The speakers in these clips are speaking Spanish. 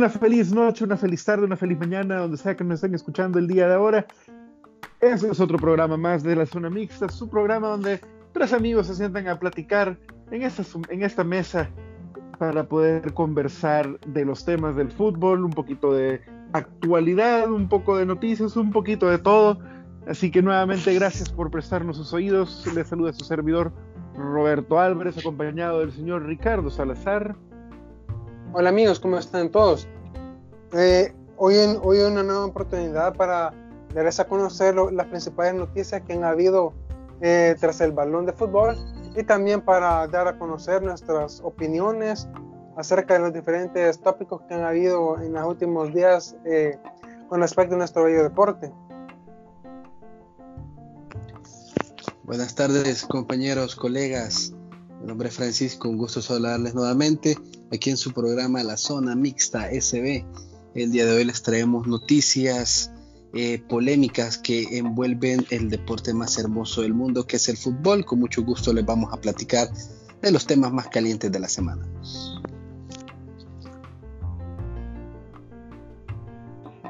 Una feliz noche, una feliz tarde, una feliz mañana, donde sea que nos estén escuchando el día de ahora. Este es otro programa más de la Zona Mixta, su programa donde tres amigos se sientan a platicar en esta, en esta mesa para poder conversar de los temas del fútbol, un poquito de actualidad, un poco de noticias, un poquito de todo. Así que nuevamente gracias por prestarnos sus oídos. Les saluda su servidor Roberto Álvarez, acompañado del señor Ricardo Salazar. Hola amigos, ¿cómo están todos? Eh, hoy, en, hoy una nueva oportunidad para darles a conocer las principales noticias que han habido eh, tras el balón de fútbol y también para dar a conocer nuestras opiniones acerca de los diferentes tópicos que han habido en los últimos días eh, con respecto a nuestro bello deporte. Buenas tardes compañeros, colegas. Mi nombre es Francisco, un gusto saludarles nuevamente aquí en su programa La Zona Mixta SB. El día de hoy les traemos noticias, eh, polémicas que envuelven el deporte más hermoso del mundo, que es el fútbol. Con mucho gusto les vamos a platicar de los temas más calientes de la semana.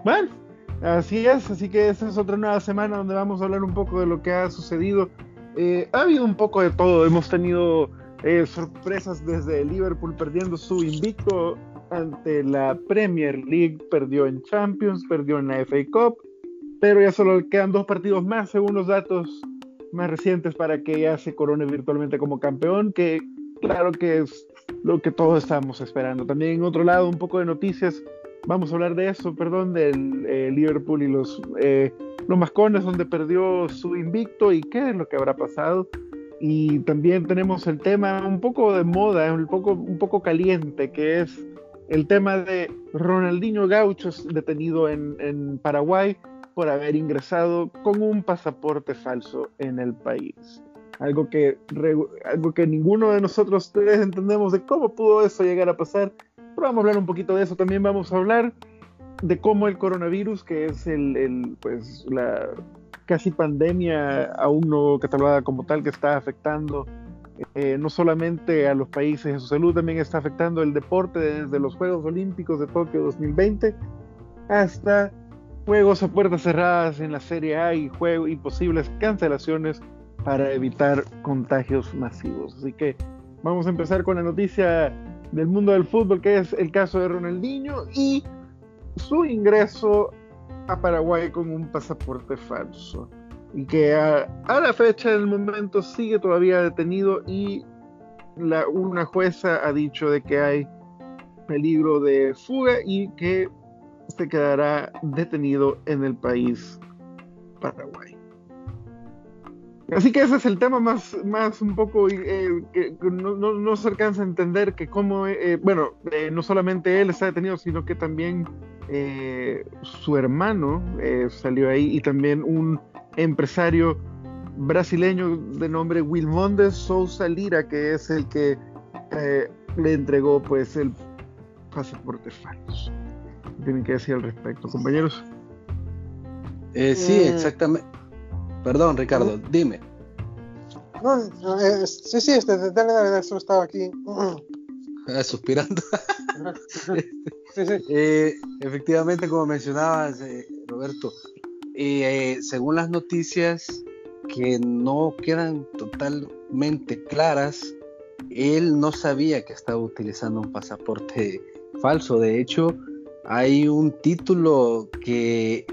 Bueno, así es, así que esta es otra nueva semana donde vamos a hablar un poco de lo que ha sucedido. Eh, ha habido un poco de todo, hemos tenido eh, sorpresas desde Liverpool perdiendo su invicto ante la Premier League, perdió en Champions, perdió en la FA Cup, pero ya solo quedan dos partidos más según los datos más recientes para que ya se corone virtualmente como campeón, que claro que es lo que todos estamos esperando. También en otro lado, un poco de noticias, vamos a hablar de eso, perdón, del eh, Liverpool y los, eh, los Mascones, donde perdió su invicto y qué es lo que habrá pasado. Y también tenemos el tema un poco de moda, un poco, un poco caliente, que es el tema de Ronaldinho Gauchos detenido en, en Paraguay por haber ingresado con un pasaporte falso en el país. Algo que, algo que ninguno de nosotros tres entendemos de cómo pudo eso llegar a pasar. Pero vamos a hablar un poquito de eso. También vamos a hablar de cómo el coronavirus, que es el, el pues, la casi pandemia aún no catalogada como tal, que está afectando eh, no solamente a los países en su salud, también está afectando el deporte desde los Juegos Olímpicos de Tokio 2020 hasta juegos a puertas cerradas en la Serie A y, juego, y posibles cancelaciones para evitar contagios masivos. Así que vamos a empezar con la noticia del mundo del fútbol, que es el caso de Ronaldinho y su ingreso a Paraguay con un pasaporte falso. Y que a, la fecha del momento sigue todavía detenido y la, una jueza ha dicho de que hay peligro de fuga y que se quedará detenido en el país Paraguay. Así que ese es el tema más, más un poco eh, que no, se alcanza a entender que cómo, eh, bueno, eh, no solamente él está detenido, sino que también su hermano salió ahí y también un empresario brasileño de nombre Wilmondes Souza Lira, que es el que le entregó pues el pasaporte falso tienen que decir al respecto, compañeros? Eh, sí, eh, exactamente. Perdón, Ricardo, dime. No, eh, sí, sí, este, dale, dale, dale, solo estaba aquí. Ah, suspirando. sí, sí. efectivamente, como mencionabas, Roberto, según las noticias que no quedan totalmente claras, él no sabía que estaba utilizando un pasaporte falso. De hecho, hay un título que,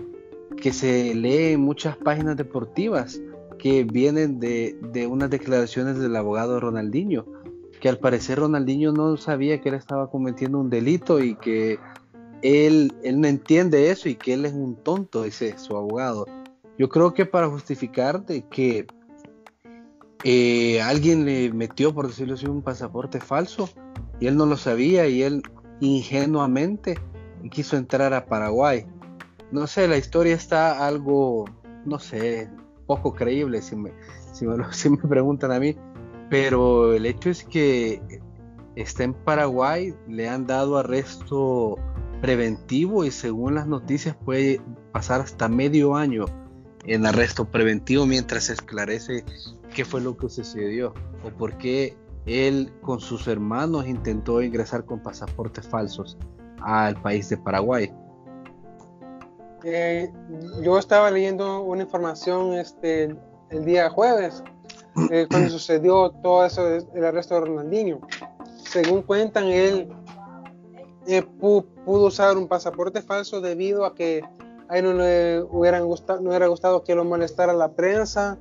que se lee en muchas páginas deportivas que vienen de, unas declaraciones del abogado Ronaldinho, que al parecer Ronaldinho no sabía que él estaba cometiendo un delito y que él, él no entiende eso y que él es un tonto, dice su abogado. Yo creo que para justificar de que eh, alguien le metió, por decirlo así, un pasaporte falso y él no lo sabía y él ingenuamente quiso entrar a Paraguay. No sé, la historia está algo, no sé, poco creíble si me, si me, preguntan a mí, pero el hecho es que está en Paraguay, le han dado arresto preventivo y según las noticias puede pasar hasta medio año en arresto preventivo mientras se esclarece qué fue lo que sucedió o por qué él con sus hermanos intentó ingresar con pasaportes falsos al país de Paraguay. Eh, yo estaba leyendo una información este, el día jueves, eh, cuando sucedió todo eso, el arresto de Ronaldinho. Según cuentan, él eh, pudo usar un pasaporte falso debido a que a él no le hubieran gustado, no hubiera gustado que lo molestara la prensa,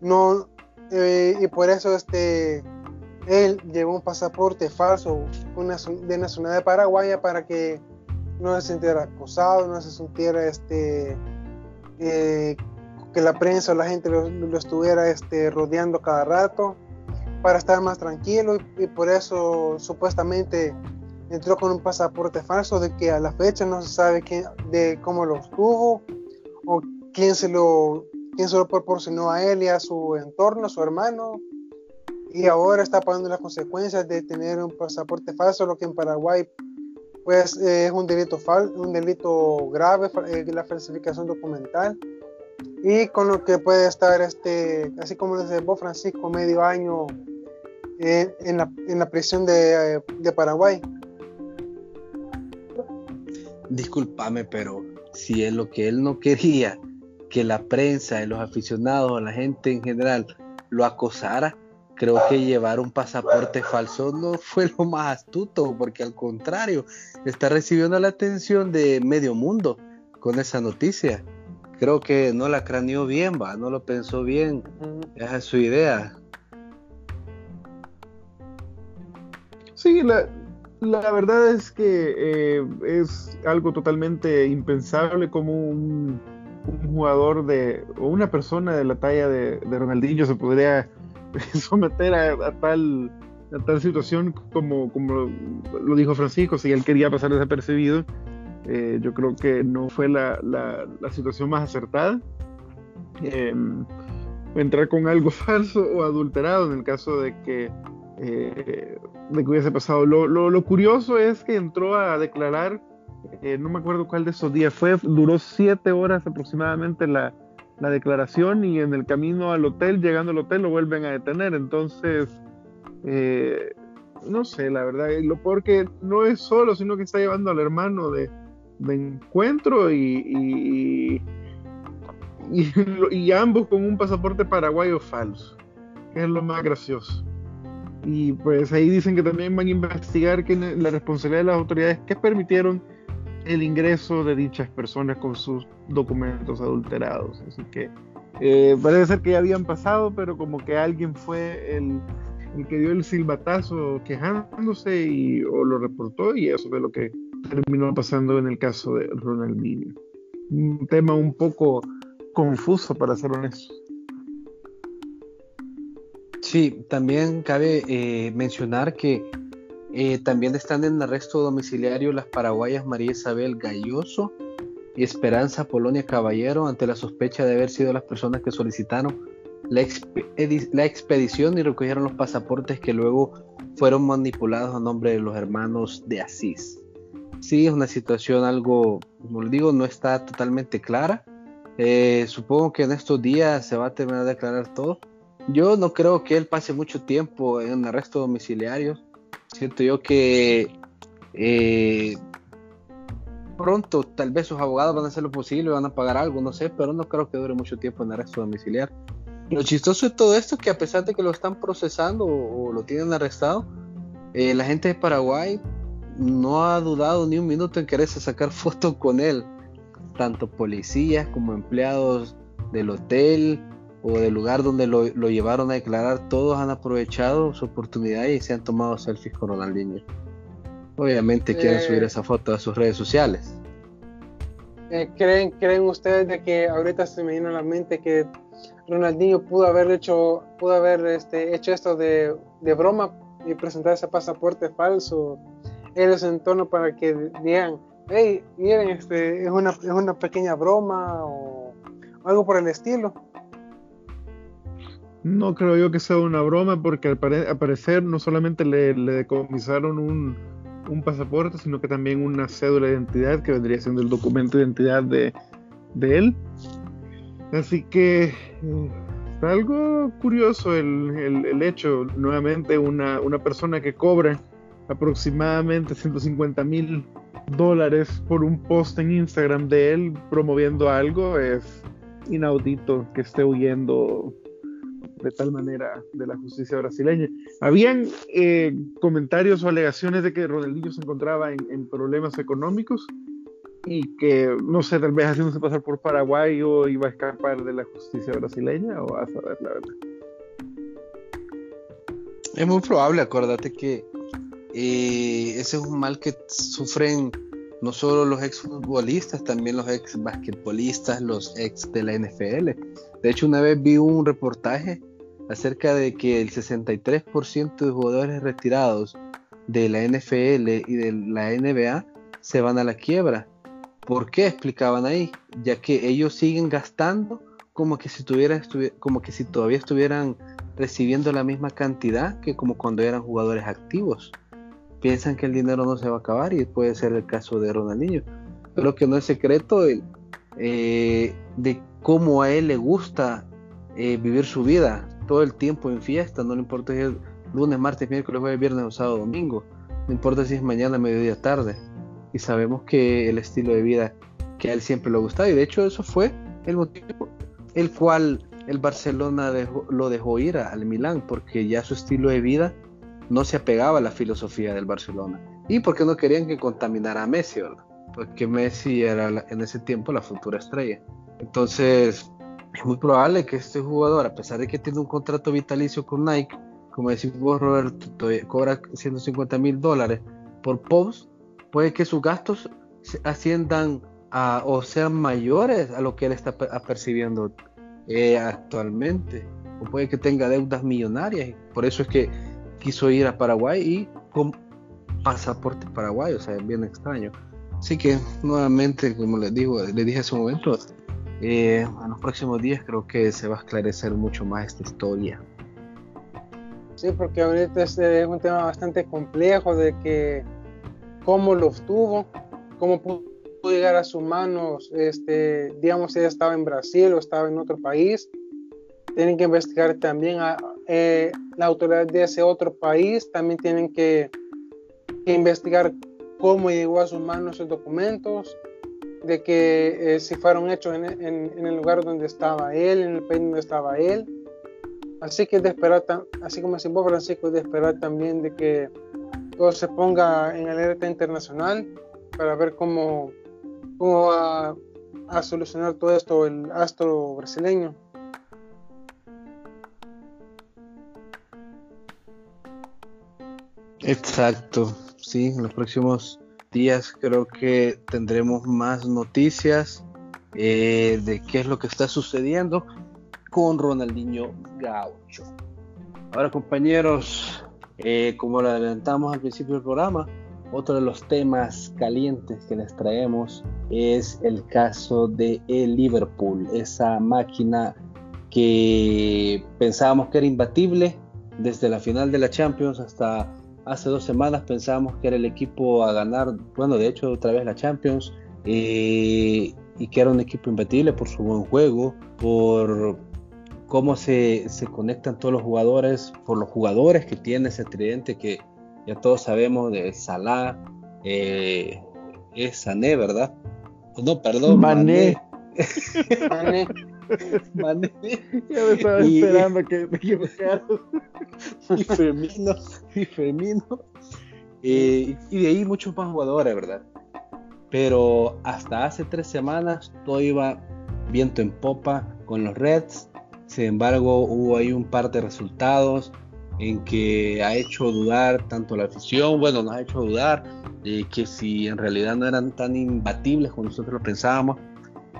no, y por eso este, él llevó un pasaporte falso de nacionalidad paraguaya para que no se sintiera acosado, no se sintiera este, eh, que la prensa o la gente lo, estuviera este, rodeando cada rato, para estar más tranquilo y, por eso supuestamente entró con un pasaporte falso de que a la fecha no se sabe quién, de cómo lo obtuvo o quién se lo quién se lo proporcionó a él y a su entorno, a su hermano, y ahora está pagando las consecuencias de tener un pasaporte falso, lo que en Paraguay pues eh, es un delito fal un delito grave, eh, la falsificación documental y con lo que puede estar este, así como dice vos Francisco, medio año eh, en, la, en, la, prisión de, de Paraguay. Disculpame, pero si es lo que él no quería, que la prensa los aficionados, la gente en general lo acosara, creo que llevar un pasaporte falso no fue lo más astuto, porque al contrario, está recibiendo la atención de medio mundo con esa noticia. Creo que no la craneó bien, va, no lo pensó bien. Esa es su idea. Sí, la, verdad es que eh, es algo totalmente impensable como un, jugador de, o una persona de la talla de, de Ronaldinho se podría someter a, tal, situación como, lo dijo Francisco, si él quería pasar desapercibido, eh, yo creo que no fue la, situación más acertada. Em, entrar con algo falso o adulterado en el caso de que, eh, hubiese pasado. Lo, lo, lo, curioso es que entró a declarar, eh, no me acuerdo cuál de esos días fue, duró siete horas aproximadamente la, la declaración y en el camino al hotel, llegando al hotel, lo vuelven a detener. Entonces, eh, no sé, la verdad, lo peor que no es solo, sino que está llevando al hermano de, encuentro y, y, ambos con un pasaporte paraguayo falso, que es lo más gracioso. Y pues ahí dicen que también van a investigar la responsabilidad de las autoridades que permitieron el ingreso de dichas personas con sus documentos adulterados. Así que eh, parece ser que ya habían pasado, pero como que alguien fue el, que dio el silbatazo quejándose y, o lo reportó y eso fue lo que terminó pasando en el caso de Ronaldinho. Un tema un poco confuso para ser honesto. Sí, también cabe eh, mencionar que eh, también están en arresto domiciliario las paraguayas María Isabel Galloso y Esperanza Polonia Caballero ante la sospecha de haber sido las personas que solicitaron la, expedición y recogieron los pasaportes que luego fueron manipulados a nombre de los hermanos de Asís. Sí, es una situación algo, como les digo, no está totalmente clara. Eh, supongo que en estos días se va a terminar de aclarar todo. Yo no creo que él pase mucho tiempo en arresto domiciliario siento yo que eh, pronto tal vez sus abogados van a hacer lo posible, van a pagar algo, no sé, pero no creo que dure mucho tiempo en arresto domiciliar. Lo chistoso de todo esto es que a pesar de que lo están procesando o, lo tienen arrestado, eh, la gente de Paraguay no ha dudado ni un minuto en quererse sacar fotos con él. Tanto policías como empleados del hotel, o del lugar donde lo, llevaron a declarar, todos han aprovechado su oportunidad y se han tomado selfies con Ronaldinho. Obviamente quieren subir esa foto a sus redes sociales. Eh, ¿creen, ¿Creen ustedes de que ahorita se me viene a la mente que Ronaldinho pudo haber hecho, pudo haber este, hecho esto de, de broma y presentar ese pasaporte falso en ese entorno para que digan, hey, miren, este, es, una, es una pequeña broma o algo por el estilo? No creo yo que sea una broma porque al, parecer no solamente le, decomisaron un, pasaporte, sino que también una cédula de identidad que vendría siendo el documento de identidad de, él. Así que eh, algo curioso el, hecho, nuevamente una persona que cobra aproximadamente 150 mil dólares por un post en Instagram de él promoviendo algo, es inaudito que esté huyendo de tal manera de la justicia brasileña. Habían eh, comentarios o alegaciones de que Ronaldinho se encontraba en, problemas económicos y que, no sé, tal vez haciéndose pasar por Paraguay o iba a escapar de la justicia brasileña o a saber la verdad. Es muy probable, acuérdate que eh, ese es un mal que sufren no solo los ex futbolistas, también los ex basquetbolistas, los ex de la NFL. De hecho, una vez vi un reportaje acerca de que el 63% de jugadores retirados de la NFL y de la NBA se van a la quiebra. ¿Por qué? Explicaban ahí, ya que ellos siguen gastando como que si, como que si todavía estuvieran recibiendo la misma cantidad que como cuando eran jugadores activos. Piensan que el dinero no se va a acabar y puede ser el caso de Ronaldinho. Pero que no es secreto eh, de cómo a él le gusta eh, vivir su vida todo el tiempo en fiesta, no le importa si es lunes, martes, miércoles, jueves, viernes o sábado, domingo, no importa si es mañana, mediodía, tarde. Y sabemos que el estilo de vida que a él siempre le ha gustado, y de hecho eso fue el motivo el cual el Barcelona lo dejó ir al Milán, porque ya su estilo de vida no se apegaba a la filosofía del Barcelona. Y porque no querían que contaminara a Messi, Porque Messi era en ese tiempo la futura estrella. Entonces, es muy probable que este jugador, a pesar de que tiene un contrato vitalicio con Nike, como decís vos, Roberto, cobra 150 mil dólares por post, puede que sus gastos asciendan a, o sean mayores a lo que él está percibiendo eh, actualmente. O puede que tenga deudas millonarias. Por eso es que quiso ir a Paraguay y con pasaporte paraguayo, o sea, es bien extraño. Así que nuevamente, como les digo, les dije hace un momento, eh, en los próximos días creo que se va a esclarecer mucho más esta historia. Sí, porque ahorita es un tema bastante complejo de que cómo lo obtuvo, cómo pudo llegar a sus manos, este, digamos, si estaba en Brasil o estaba en otro país. Tienen que investigar también a eh, la autoridad de ese otro país, también tienen que, que investigar cómo llegó a sus manos esos documentos, de que eh, si fueron hechos en, en, el lugar donde estaba él, en el país donde estaba él. Así que de esperar, así como decimos Francisco, de esperar también de que todo se ponga en alerta internacional para ver cómo, cómo va a solucionar todo esto el astro brasileño. Exacto, sí, en los próximos días creo que tendremos más noticias eh, de qué es lo que está sucediendo con Ronaldinho Gaucho. Ahora compañeros, eh, como lo adelantamos al principio del programa, otro de los temas calientes que les traemos es el caso de el Liverpool, esa máquina que pensábamos que era imbatible desde la final de la Champions hasta hace dos semanas pensábamos que era el equipo a ganar, bueno, de hecho otra vez la Champions, eh, y que era un equipo imbatible por su buen juego, por cómo se, se, conectan todos los jugadores, por los jugadores que tiene ese tridente que ya todos sabemos de Salah, eh, es Sané, ¿verdad? No, perdón, Mané. Mané. Mané. Ya me estaba esperando que me equivocaras. y Firmino, y Firmino. Eh, y de ahí muchos más jugadores, ¿verdad? Pero hasta hace tres semanas todo iba viento en popa con los Reds. Sin embargo, hubo ahí un par de resultados en que ha hecho dudar tanto la afición, bueno, nos ha hecho dudar que si en realidad no eran tan imbatibles como nosotros lo pensábamos.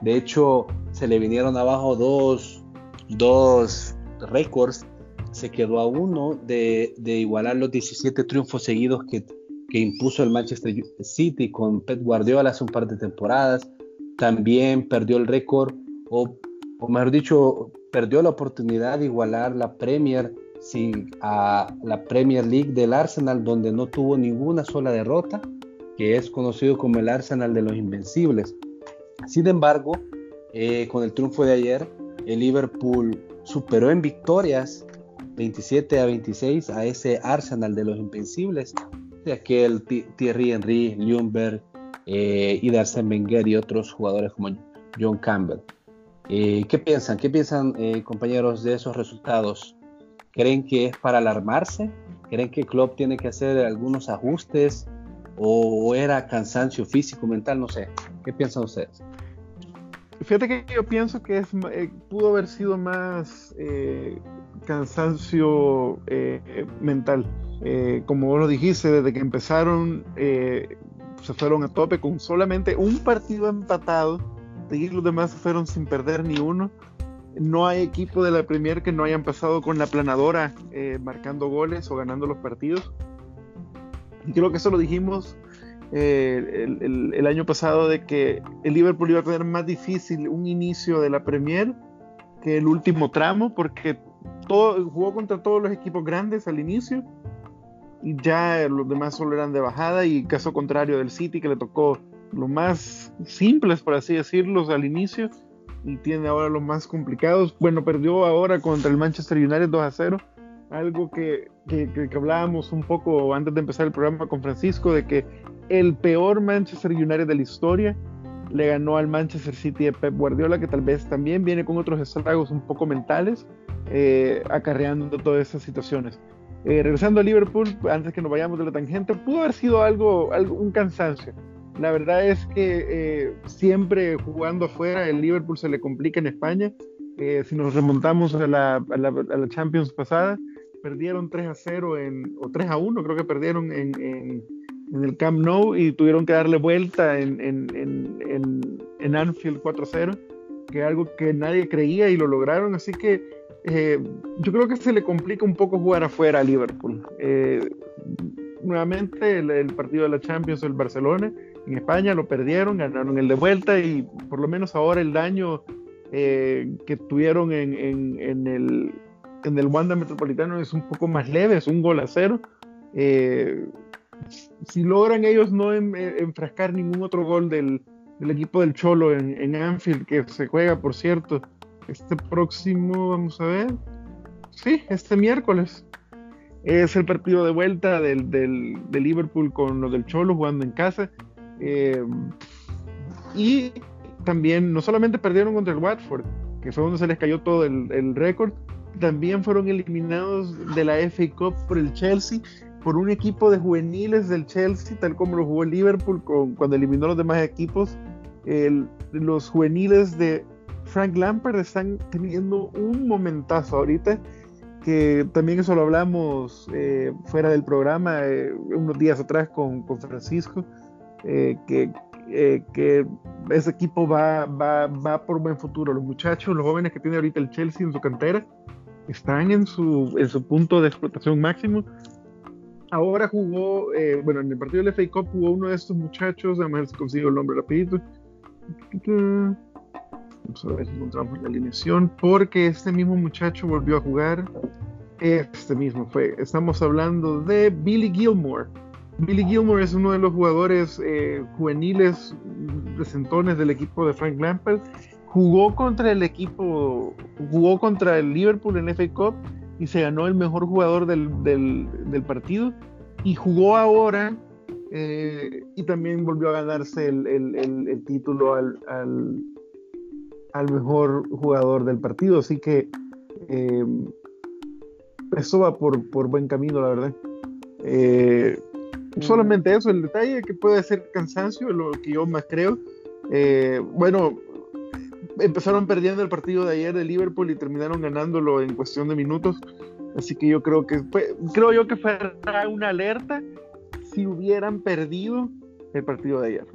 De hecho, se le vinieron abajo dos, dos récords se quedó a uno de, igualar los 17 triunfos seguidos que, impuso el Manchester City con Pep Guardiola hace un par de temporadas. También perdió el récord, o, mejor dicho, perdió la oportunidad de igualar la Premier a la Premier League del Arsenal, donde no tuvo ninguna sola derrota, que es conocido como el Arsenal de los Invencibles. Sin embargo, eh, con el triunfo de ayer, el Liverpool superó en victorias 27 a 26 a ese Arsenal de los Invencibles, de aquel Thierry Henry, Ljungberg, eh, y Arsène Wenger y otros jugadores como John Campbell. Eh, ¿Qué piensan? ¿Qué piensan, eh, compañeros, de esos resultados? ¿Creen que es para alarmarse? ¿Creen que Klopp tiene que hacer algunos ajustes? ¿O era cansancio físico, mental? No sé. ¿Qué piensan ustedes? Fíjate que yo pienso que eh, pudo haber sido más cansancio mental. como vos lo dijiste, desde que empezaron se fueron a tope con solamente un partido empatado y los demás fueron sin perder ni uno. No hay equipo de la Premier que no hayan pasado con la planadora eh, marcando goles o ganando los partidos. Creo que eso lo dijimos eh, el, año pasado de que el Liverpool iba a tener más difícil un inicio de la Premier que el último tramo porque todo, jugó contra todos los equipos grandes al inicio y ya los demás solo eran de bajada y caso contrario del City que le tocó lo más simples, por así decirlo, al inicio y tiene ahora los más complicados. Bueno, perdió ahora contra el Manchester United 2 a 0, algo que, que, que, hablábamos un poco antes de empezar el programa con Francisco, de que el peor Manchester United de la historia le ganó al Manchester City de Pep Guardiola, que tal vez también viene con otros estragos un poco mentales, eh, acarreando todas esas situaciones. Eh, regresando a Liverpool, antes que nos vayamos de la tangente, pudo haber sido algo, algo un cansancio la verdad es que eh, siempre jugando afuera, el Liverpool se le complica en España. Eh, si nos remontamos a la, Champions pasada, perdieron 3 a 0 en, o 3 a 1, creo que perdieron en, el Camp Nou y tuvieron que darle vuelta en, en Anfield 4 a 0, que es algo que nadie creía y lo lograron. Así que eh, yo creo que se le complica un poco jugar afuera a Liverpool. nuevamente el, partido de la Champions, el Barcelona, en España lo perdieron, ganaron el de vuelta y por lo menos ahora el daño eh, que tuvieron en, el, en el Wanda Metropolitano es un poco más leve, es un gol a cero. Eh, si logran ellos no eh, enfrascar ningún otro gol del, equipo del Cholo en, Anfield, que se juega, por cierto, este próximo, vamos a ver, sí, este miércoles. Es el partido de vuelta del, del, de Liverpool con los del Cholo jugando en casa. Eh, y también no solamente perdieron contra el Watford, que fue donde se les cayó todo el, récord, también fueron eliminados de la FA Cup por el Chelsea, por un equipo de juveniles del Chelsea, tal como lo jugó Liverpool cuando eliminó a los demás equipos. los juveniles de Frank Lampard están teniendo un momentazo ahorita, que también eso lo hablamos eh, fuera del programa eh, unos días atrás con, con Francisco eh, que, que, ese equipo va, va, va, por buen futuro. Los muchachos, los jóvenes que tiene ahorita el Chelsea en su cantera, están en su, en su punto de explotación máximo. Ahora jugó, eh, bueno, en el partido del FA Cup jugó uno de estos muchachos, además consigo el nombre rapidito. Vamos a ver si encontramos la alineación, porque este mismo muchacho volvió a jugar. Este mismo fue. Estamos hablando de Billy Gilmore Billy Gilmore es uno de los jugadores eh, juveniles recentones del equipo de Frank Lampard. Jugó contra el equipo, jugó contra el Liverpool en FA Cup y se ganó el mejor jugador del, partido. Y jugó ahora eh, y también volvió a ganarse el, título al, al, mejor jugador del partido. Así que eh, eso va por, por, buen camino, la verdad. Solamente eso, el detalle que puede ser cansancio, lo que yo más creo. Eh, bueno, empezaron perdiendo el partido de ayer de Liverpool y terminaron ganándolo en cuestión de minutos. Así que yo creo que fue, creo yo que fue una alerta si hubieran perdido el partido de ayer.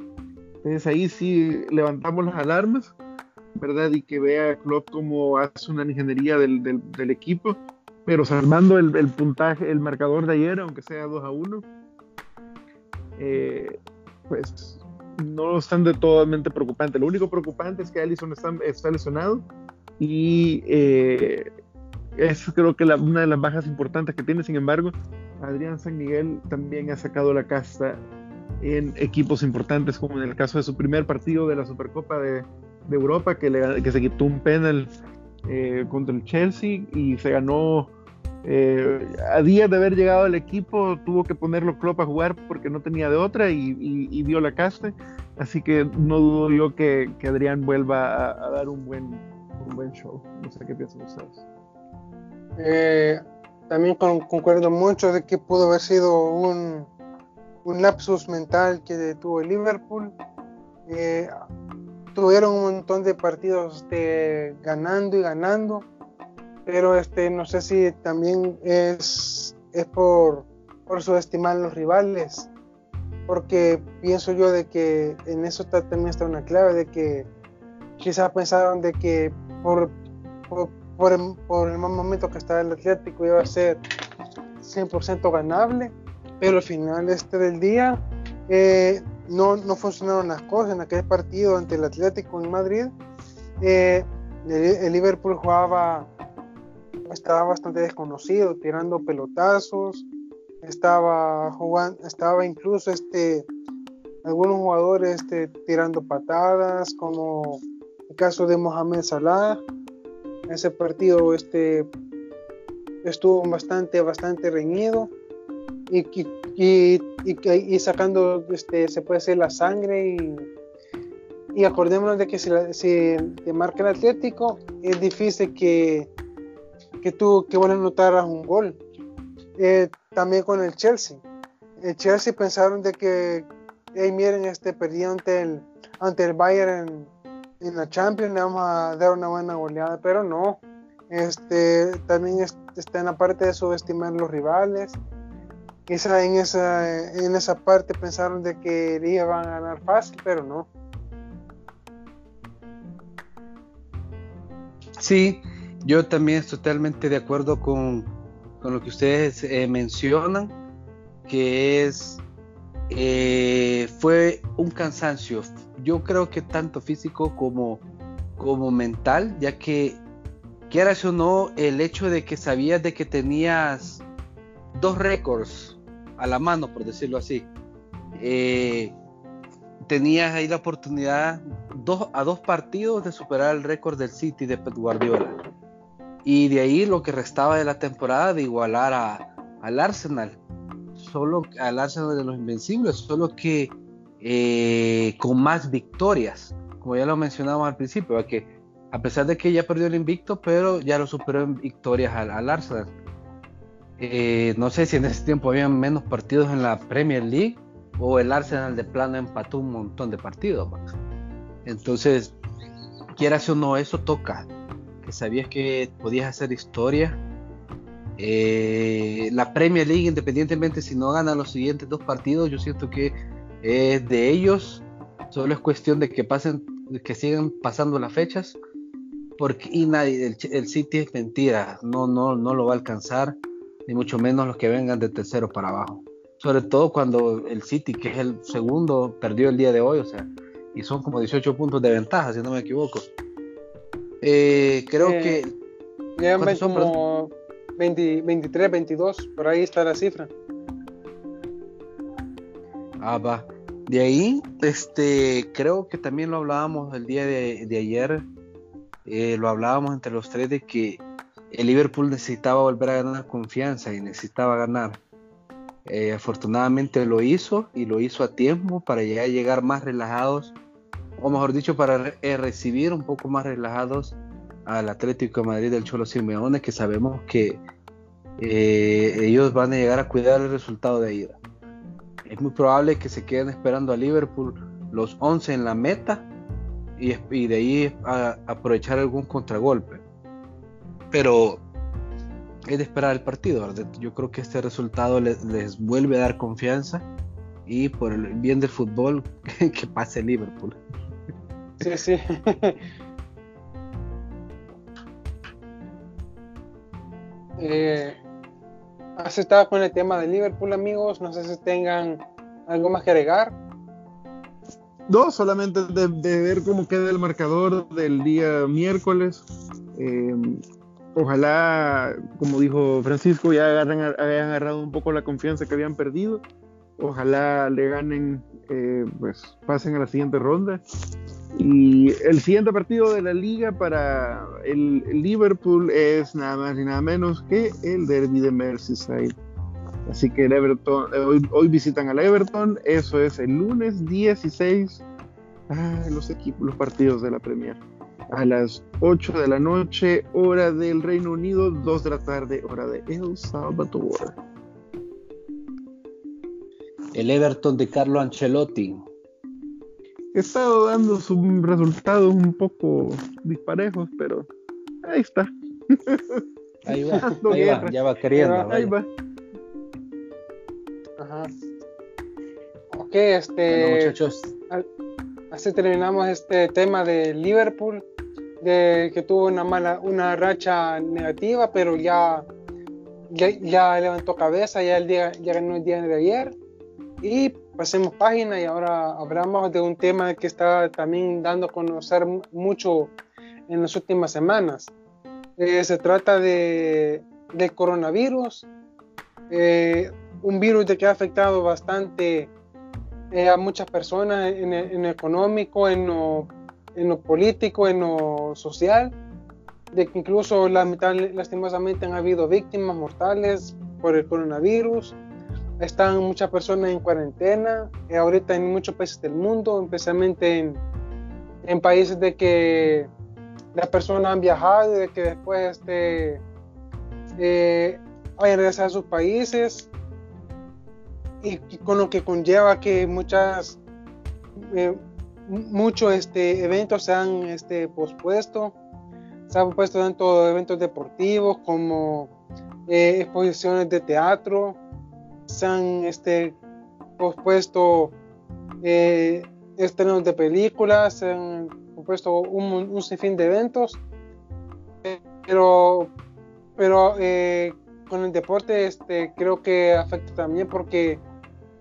Entonces ahí sí levantamos las alarmas, ¿verdad? Y que vea Klopp cómo hace una ingeniería del, del, equipo, pero salvando el, el, puntaje, el marcador de ayer, aunque sea 2 a 1 eh, pues no están de totalmente preocupante. Lo único preocupante es que Allison está, lesionado y eh, es creo que una de las bajas importantes que tiene. Sin embargo, Adrián San Miguel también ha sacado la casta en equipos importantes, como en el caso de su primer partido de la Supercopa de, Europa, que, le, que se quitó un penal eh, contra el Chelsea y se ganó. Eh, a días de haber llegado al equipo, tuvo que ponerlo Klopp a jugar porque no tenía de otra y, dio la caste. Así que no dudo yo que, Adrián vuelva a, dar un buen, un buen show. No sé qué piensan ustedes. Eh, también concuerdo mucho de que pudo haber sido un, un lapsus mental que tuvo el Liverpool. Eh, tuvieron un montón de partidos este, ganando y ganando, pero este, no sé si también es, es por, por subestimar los rivales, porque pienso yo de que en eso también está una clave, de que quizás pensaron de que por, por, por, el, por el momento que estaba el Atlético iba a ser 100% ganable, pero al final este del día eh, no, no, funcionaron las cosas. En aquel partido ante el Atlético en Madrid, eh, el, Liverpool jugaba, estaba bastante desconocido, tirando pelotazos, estaba jugando, estaba incluso este, algunos jugadores este, tirando patadas, como el caso de Mohamed Salah. Ese partido este, estuvo bastante, bastante reñido y, y, y, sacando, este, se puede decir, la sangre y, y acordémonos de que si, si, te marca el Atlético, es difícil que, que tú que bueno anotaras un gol. Eh, también con el Chelsea. El Chelsea pensaron de que, hey, miren, este, perdió ante el, ante el Bayern en, en la Champions, le vamos a dar una buena goleada, pero no. Este, también está en la parte de subestimar los rivales esa, en, esa, en esa parte pensaron de que iban a ganar fácil, pero no. Sí, yo también estoy totalmente de acuerdo con, con lo que ustedes eh, mencionan, que es eh, fue un cansancio. Yo creo que tanto físico como, como mental, ya que quieras o no, el hecho de que sabías de que tenías dos récords a la mano, por decirlo así. Eh, tenías ahí la oportunidad dos, a dos partidos de superar el récord del City de Pep Guardiola. Y de ahí lo que restaba de la temporada de igualar a, al Arsenal. Solo al Arsenal de los Invencibles, solo que eh, con más victorias. Como ya lo mencionamos al principio, que a pesar de que ya perdió el invicto, pero ya lo superó en victorias al, al Arsenal. Eh, no sé si en ese tiempo había menos partidos en la Premier League o el Arsenal de plano empató un montón de partidos. Entonces, quieras o no, eso toca. Que sabías que podías hacer historia. Eh, la Premier League, independientemente si no gana los siguientes dos partidos, yo siento que es de ellos. Solo es cuestión de que pasen, que sigan pasando las fechas. Porque y nadie, el, el City es mentira, no, no, no lo va a alcanzar ni mucho menos los que vengan de tercero para abajo. Sobre todo cuando el City, que es el segundo, perdió el día de hoy, o sea, y son como 18 puntos de ventaja, si no me equivoco. Eh, creo que. Llegan como 23, 22, por ahí está la cifra. Ah, va. De ahí, este, creo que también lo hablábamos el día de, ayer, eh, lo hablábamos entre los tres de que el Liverpool necesitaba volver a ganar confianza y necesitaba ganar. Eh, afortunadamente lo hizo y lo hizo a tiempo para llegar, llegar más relajados, o mejor dicho, para eh, recibir un poco más relajados al Atlético de Madrid del Cholo Simeone, que sabemos que eh, ellos van a llegar a cuidar el resultado de ida. Es muy probable que se queden esperando a Liverpool los 11 en la meta y, de ahí aprovechar algún contragolpe pero es de esperar el partido. Yo creo que este resultado les, vuelve a dar confianza y por el bien del fútbol que pase Liverpool. Sí, sí. eh, ¿Has estado con el tema de Liverpool, amigos? No sé si tengan algo más que agregar. No, solamente de, ver cómo queda el marcador del día miércoles. Eh, ojalá, como dijo Francisco, ya hayan agarrado un poco la confianza que habían perdido. Ojalá le ganen, eh, pues pasen a la siguiente ronda. Y el siguiente partido de la liga para el, Liverpool es nada más y nada menos que el derby de Merseyside. Así que el Everton, eh, hoy, hoy visitan al Everton, eso es el lunes 16. Ah, los equipos, los partidos de la Premier. A las 8 de la noche, hora del Reino Unido, 2 de la tarde, hora de El Salvador. El Everton de Carlo Ancelotti he estado dando sus resultados un poco disparejos, pero ahí está. Ahí va, ahí va, ya va queriendo. Ahí va. Ajá. Ok, este. muchachos. Así terminamos este tema de Liverpool, de que tuvo una mala, una racha negativa, pero ya, ya, ya levantó cabeza, ya el día, ya ganó el día de ayer. Y pasemos página y ahora hablamos de un tema que está también dando a conocer mucho en las últimas semanas. Eh, se trata de, de coronavirus, eh, un virus de que ha afectado bastante eh, a muchas personas en, en, lo económico, en lo, en lo, político, en lo social, de que incluso lastimosamente han habido víctimas mortales por el coronavirus están muchas personas en cuarentena, eh, ahorita en muchos países del mundo, especialmente en, en, países de que las personas han viajado y de que después este, eh, vayan a regresar a sus países. Y, con lo que conlleva que muchas eh, muchos este, eventos se han este, pospuesto. Se han pospuesto tanto eventos deportivos como eh, exposiciones de teatro se han este, pospuesto eh, estrenos de películas, se han puesto un, un sinfín de eventos, pero, pero eh, con el deporte este, creo que afecta también porque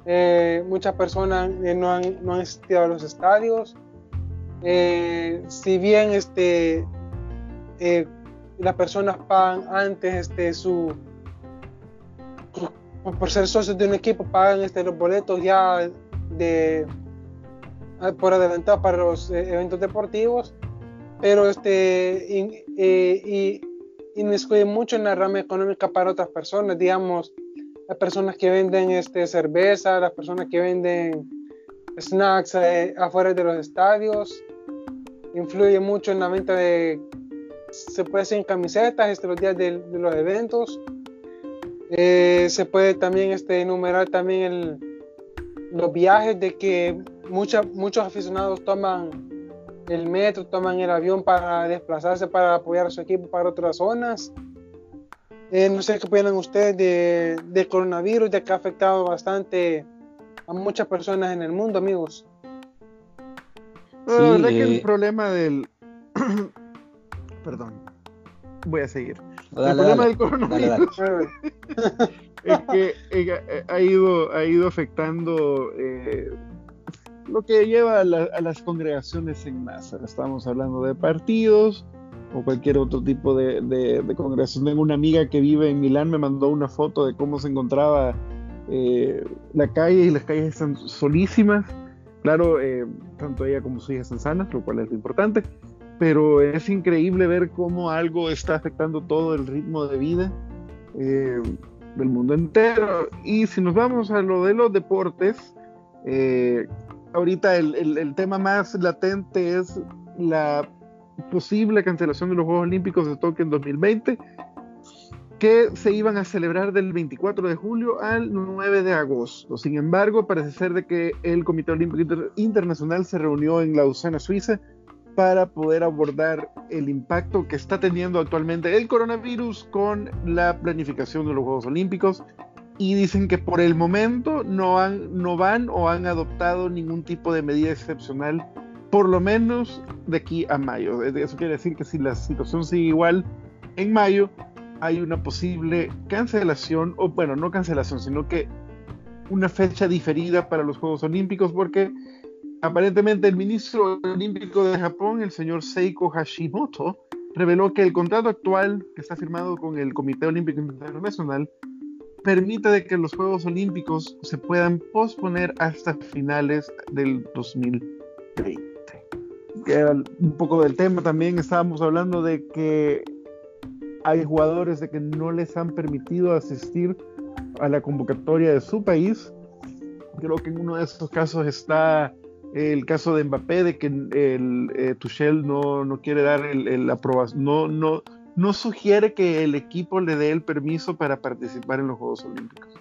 eh, muchas personas no, han, no han asistido a los estadios. si bien este, las personas pagan antes este, su, por ser socios de un equipo pagan este, los boletos ya de ah, por adelantado para los eh, eventos deportivos, pero este y, y, mucho en la rama económica para otras personas, digamos, las personas que venden este, cerveza, las personas que venden snacks eh, afuera de los estadios, influye mucho en la venta de, se puede hacer en camisetas este, los días de, de los eventos eh, se puede también este, enumerar también los viajes de que muchos aficionados toman el metro, toman el avión para desplazarse, para apoyar a su equipo para otras zonas. Eh, no sé qué opinan ustedes de, coronavirus, de que ha afectado bastante a muchas personas en el mundo, amigos. la verdad que el eh, problema del... Perdón, voy a seguir el problema del coronavirus es que eh, ha ido, ha ido afectando eh, lo que lleva a, las congregaciones en masa. Estamos hablando de partidos o cualquier otro tipo de, congregación. Tengo una amiga que vive en Milán, me mandó una foto de cómo se encontraba eh, la calle y las calles están solísimas. Claro, tanto ella como su hija están sanas, lo cual es lo importante pero es increíble ver cómo algo está afectando todo el ritmo de vida eh, del mundo entero. Y si nos vamos a lo de los deportes, eh, ahorita el, tema más latente es la posible cancelación de los Juegos Olímpicos de Tokio en 2020, que se iban a celebrar del 24 de julio al 9 de agosto. Sin embargo, parece ser de que el Comité Olímpico Internacional se reunió en Lausana, Suiza, para poder abordar el impacto que está teniendo actualmente el coronavirus con la planificación de los Juegos Olímpicos y dicen que por el momento no, han, no van o han adoptado ningún tipo de medida excepcional, por lo menos de aquí a mayo. Eso quiere decir que si la situación sigue igual en mayo, hay una posible cancelación, o bueno, no cancelación, sino que una fecha diferida para los Juegos Olímpicos, porque Aparentemente, el ministro olímpico de Japón, el señor Seiko Hashimoto, reveló que el contrato actual que está firmado con el Comité Olímpico Internacional permite de que los Juegos Olímpicos se puedan posponer hasta finales del 2020. un poco del tema también estábamos hablando de que hay jugadores de que no les han permitido asistir a la convocatoria de su país. Creo que en uno de esos casos está el caso de Mbappé, de que el eh, Tuchel no, no, quiere dar el, aprobación, no, no, no sugiere que el equipo le dé el permiso para participar en los Juegos Olímpicos.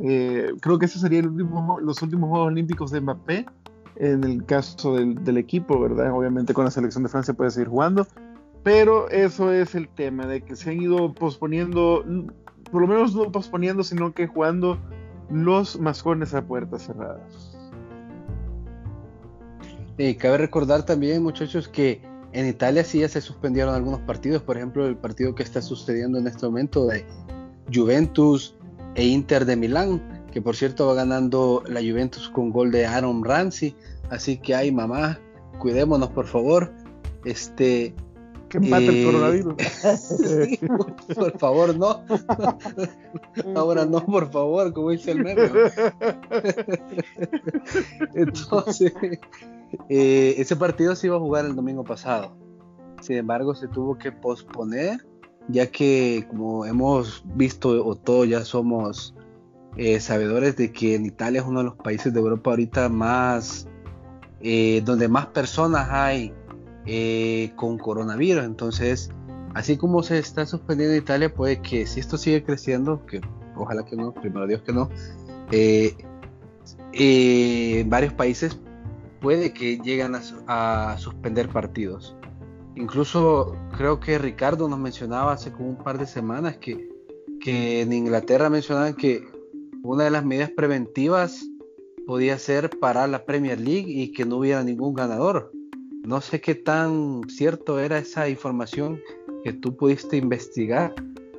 Eh, creo que esos serían los últimos Juegos Olímpicos de Mbappé en el caso del, equipo, ¿verdad? Obviamente con la selección de Francia puede seguir jugando, pero eso es el tema, de que se han ido posponiendo, por lo menos no posponiendo, sino que jugando los mascones a puertas cerradas. Y cabe recordar también, muchachos, que en Italia sí ya se suspendieron algunos partidos, por ejemplo, el partido que está sucediendo en este momento de Juventus e Inter de Milán, que por cierto va ganando la Juventus con gol de Aaron Ramsey, así que ay mamá, cuidémonos por favor. Este que el eh, coronavirus. por, favor, no. Ahora no, por favor, como dice el meme. Entonces, eh, ese partido se iba a jugar el domingo pasado. Sin embargo, se tuvo que posponer, ya que como hemos visto o todos ya somos eh, sabedores de que en Italia es uno de los países de Europa ahorita más, eh, donde más personas hay con coronavirus. Entonces, así como se está suspendiendo en Italia, puede que si esto sigue creciendo, que ojalá que no, primero Dios que no, en varios países puede que lleguen a, suspender partidos. Incluso creo que Ricardo nos mencionaba hace como un par de semanas que, que en Inglaterra mencionaban que una de las medidas preventivas podía ser parar la Premier League y que no hubiera ningún ganador. No sé qué tan cierto era esa información que tú pudiste investigar,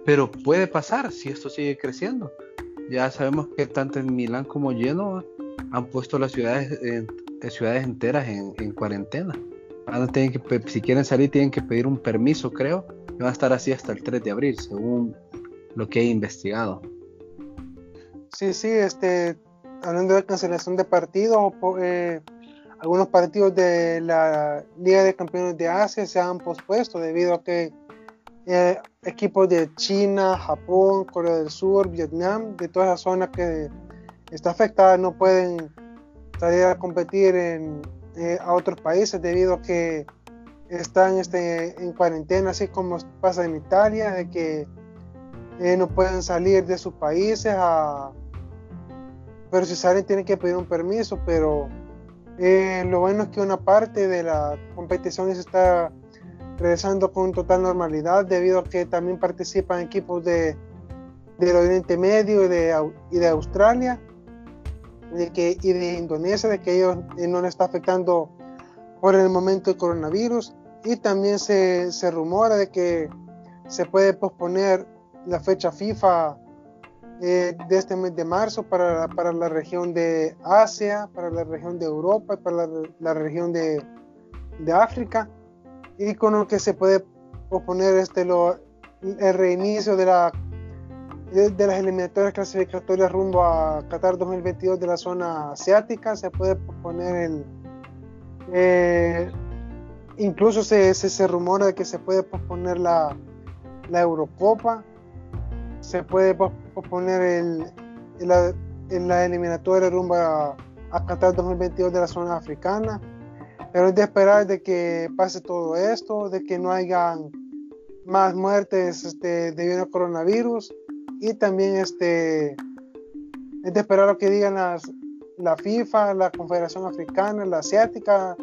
pero puede pasar si esto sigue creciendo. Ya sabemos que tanto en Milán como Genoa han puesto las ciudades en, ciudades enteras en, cuarentena. que, si quieren salir, tienen que pedir un permiso, creo. Y van a estar así hasta el 3 de abril, según lo que he investigado. Sí, sí, este, hablando de cancelación de partidos, eh, algunos partidos de la Liga de Campeones de Asia se han pospuesto debido a que eh, equipos de China, Japón, Corea del Sur, Vietnam, de toda esa zona que está afectada, no pueden salir a competir en, eh, a otros países debido a que están este, en cuarentena, así como pasa en Italia, de que eh, no pueden salir de sus países, pero si salen tienen que pedir un permiso, pero eh, lo bueno es que una parte de la competición está regresando con total normalidad debido a que también participan equipos de, del Oriente Medio y de, y de Australia de que, y de Indonesia, de que ellos no le está afectando por el momento el coronavirus. Y también se, se rumora de que se puede posponer la fecha FIFA eh, de este mes de marzo para, para, la región de Asia, para la región de Europa y para la, la región de, de, África. Y con lo que se puede posponer este, lo, el reinicio de la de, las eliminatorias clasificatorias rumbo a Qatar 2022 de la zona asiática. Se puede poner el. Eh, incluso se, se, rumora de que se puede posponer la, la Eurocopa. Se puede posponer el, la, la, eliminatoria rumbo a, a Qatar 2022 de la zona africana. Pero es de esperar de que pase todo esto, de que no hayan más muertes este, debido al coronavirus y también este, es de esperar lo que digan las, la FIFA, la Confederación Africana, la Asiática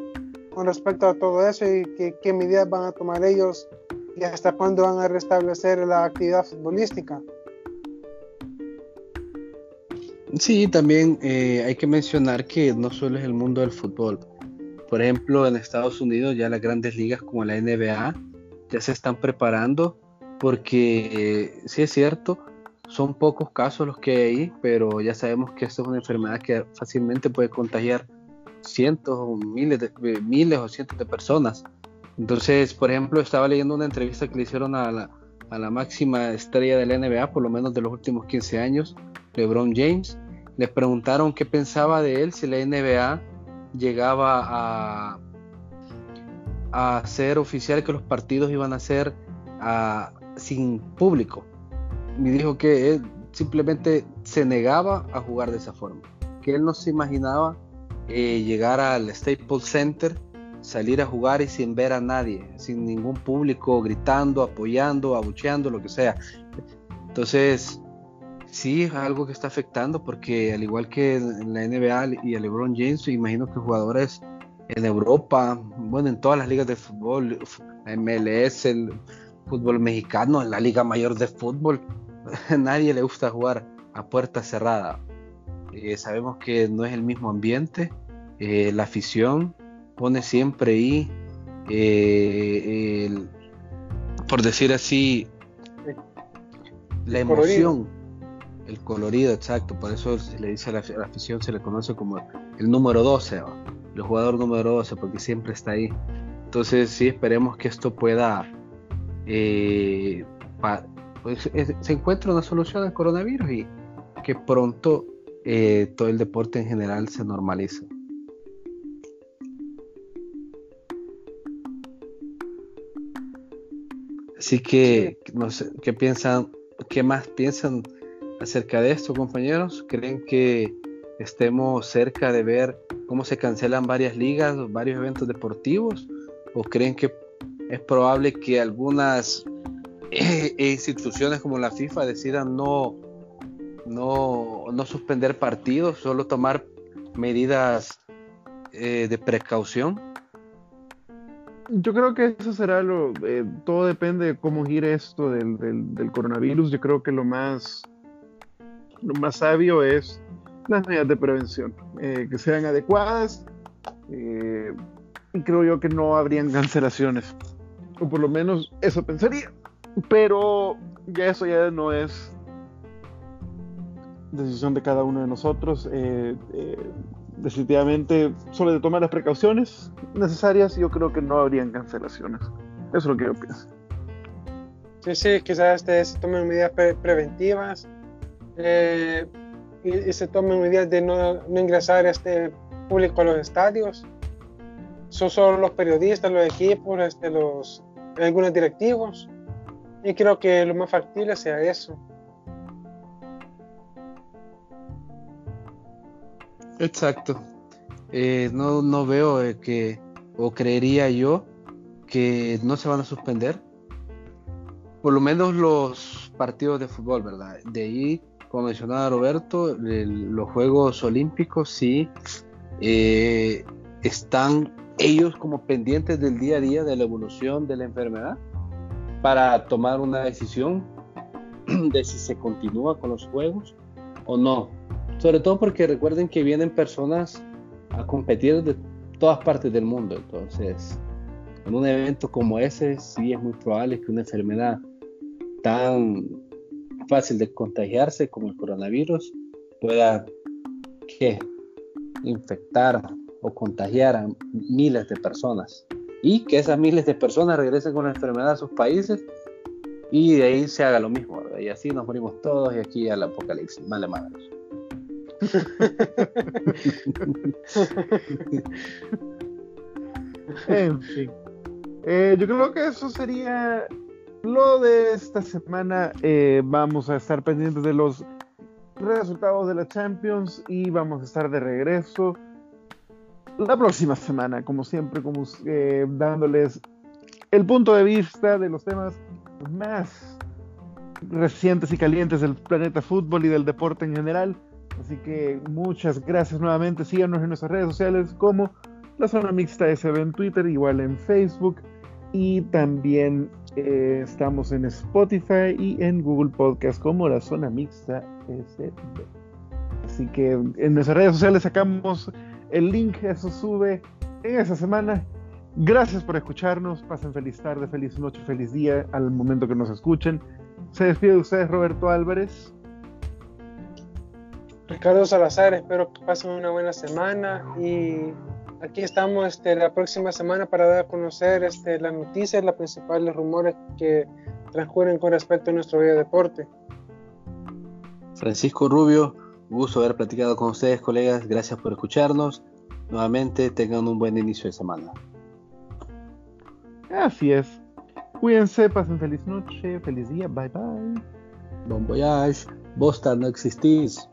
con respecto a todo eso y qué medidas van a tomar ellos y hasta cuándo van a restablecer la actividad futbolística. Sí, también eh, hay que mencionar que no solo es el mundo del fútbol. Por ejemplo, en Estados Unidos ya las grandes ligas como la NBA ya se están preparando porque eh, sí es cierto, son pocos casos los que hay ahí, pero ya sabemos que esto es una enfermedad que fácilmente puede contagiar cientos o miles, de, eh, miles o cientos de personas. Entonces, por ejemplo, estaba leyendo una entrevista que le hicieron a la, a la máxima estrella de la NBA, por lo menos de los últimos 15 años, LeBron James. Le preguntaron qué pensaba de él si la NBA llegaba a, a ser oficial que los partidos iban a ser ah, sin público. Me dijo que él simplemente se negaba a jugar de esa forma, que él no se imaginaba eh, llegar al Staples Center, salir a jugar y sin ver a nadie, sin ningún público gritando, apoyando, abucheando, lo que sea. Entonces, sí algo que está afectando porque al igual que en la NBA y a LeBron James, imagino que jugadores en Europa, bueno, en todas las ligas de fútbol, MLS, el fútbol mexicano, en la liga mayor de fútbol, nadie le gusta jugar a puerta cerrada. Eh, sabemos que no es el mismo ambiente, eh, la afición pone siempre ahí, eh, por decir así, la emoción el colorido, exacto. Por eso se le dice a la, afición, se le conoce como el número 12, el jugador número 12, porque siempre está ahí. Entonces, sí, esperemos que esto pueda. Eh, pues, se encuentre una solución al coronavirus y que pronto eh, todo el deporte en general se normalice. Así que, no sé, ¿qué piensan? ¿Qué más piensan acerca de esto, compañeros? ¿Creen que estemos cerca de ver cómo se cancelan varias ligas, varios eventos deportivos? ¿O creen que es probable que algunas eh, instituciones como la FIFA decidan no, no, no suspender partidos, solo tomar medidas eh, de precaución? Yo creo que eso será lo. Eh, todo depende de cómo gire esto del, del, coronavirus. Yo creo que lo más lo más sabio es las medidas de prevención, que sean adecuadas y creo yo que no habrían cancelaciones, o por lo menos eso pensaría, pero ya eso ya no es decisión de cada uno de nosotros. Eh, definitivamente solo de tomar las precauciones necesarias yo creo que no habrían cancelaciones. Eso es lo que yo pienso. Sí, sí, quizás se tomen medidas preventivas eh, y, se tomen medidas de no, no, ingresar este público a los estadios. Son solo los periodistas, los equipos, este, los, algunos directivos. Y creo que lo más factible sea eso. Exacto. Eh, no, no veo eh, que, o creería yo, que no se van a suspender. Por lo menos los partidos de fútbol, ¿verdad? De ahí como mencionaba Roberto, los Juegos Olímpicos sí eh, están ellos como pendientes del día a día de la evolución de la enfermedad para tomar una decisión de si se continúa con los Juegos o no. Sobre todo porque recuerden que vienen personas a competir de todas partes del mundo. Entonces, en un evento como ese, sí es muy probable que una enfermedad tan fácil de contagiarse como el coronavirus pueda ¿qué? infectar o contagiar a miles de personas. Y que esas miles de personas regresen con la enfermedad a sus países y de ahí se haga lo mismo y así nos morimos todos y aquí al apocalipsis vale madre. En fin. Eh, yo creo que eso sería lo de esta semana. Eh, vamos a estar pendientes de los resultados de la Champions y vamos a estar de regreso la próxima semana, como siempre, como, eh, dándoles el punto de vista de los temas más recientes y calientes del planeta fútbol y del deporte en general. Así que muchas gracias nuevamente. Síganos en nuestras redes sociales como la zona mixta SB en Twitter, igual en Facebook y también eh, estamos en Spotify y en Google Podcast como la zona mixta SB. Así que en nuestras redes sociales sacamos el link, eso sube en esa semana. Gracias por escucharnos, pasen feliz tarde, feliz noche, feliz día al momento que nos escuchen. Se despide de ustedes Roberto Álvarez. Ricardo Salazar, espero que pasen una buena semana y aquí estamos este, la próxima semana para dar a conocer este, las noticias, los principales rumores que transcurren con respecto a nuestro video deporte. Francisco Rubio, gusto haber platicado con ustedes, colegas. Gracias por escucharnos. Nuevamente, tengan un buen inicio de semana. Así es. Cuídense, pasen feliz noche, feliz día, bye bye. Bon voyage, Bosta, no existís.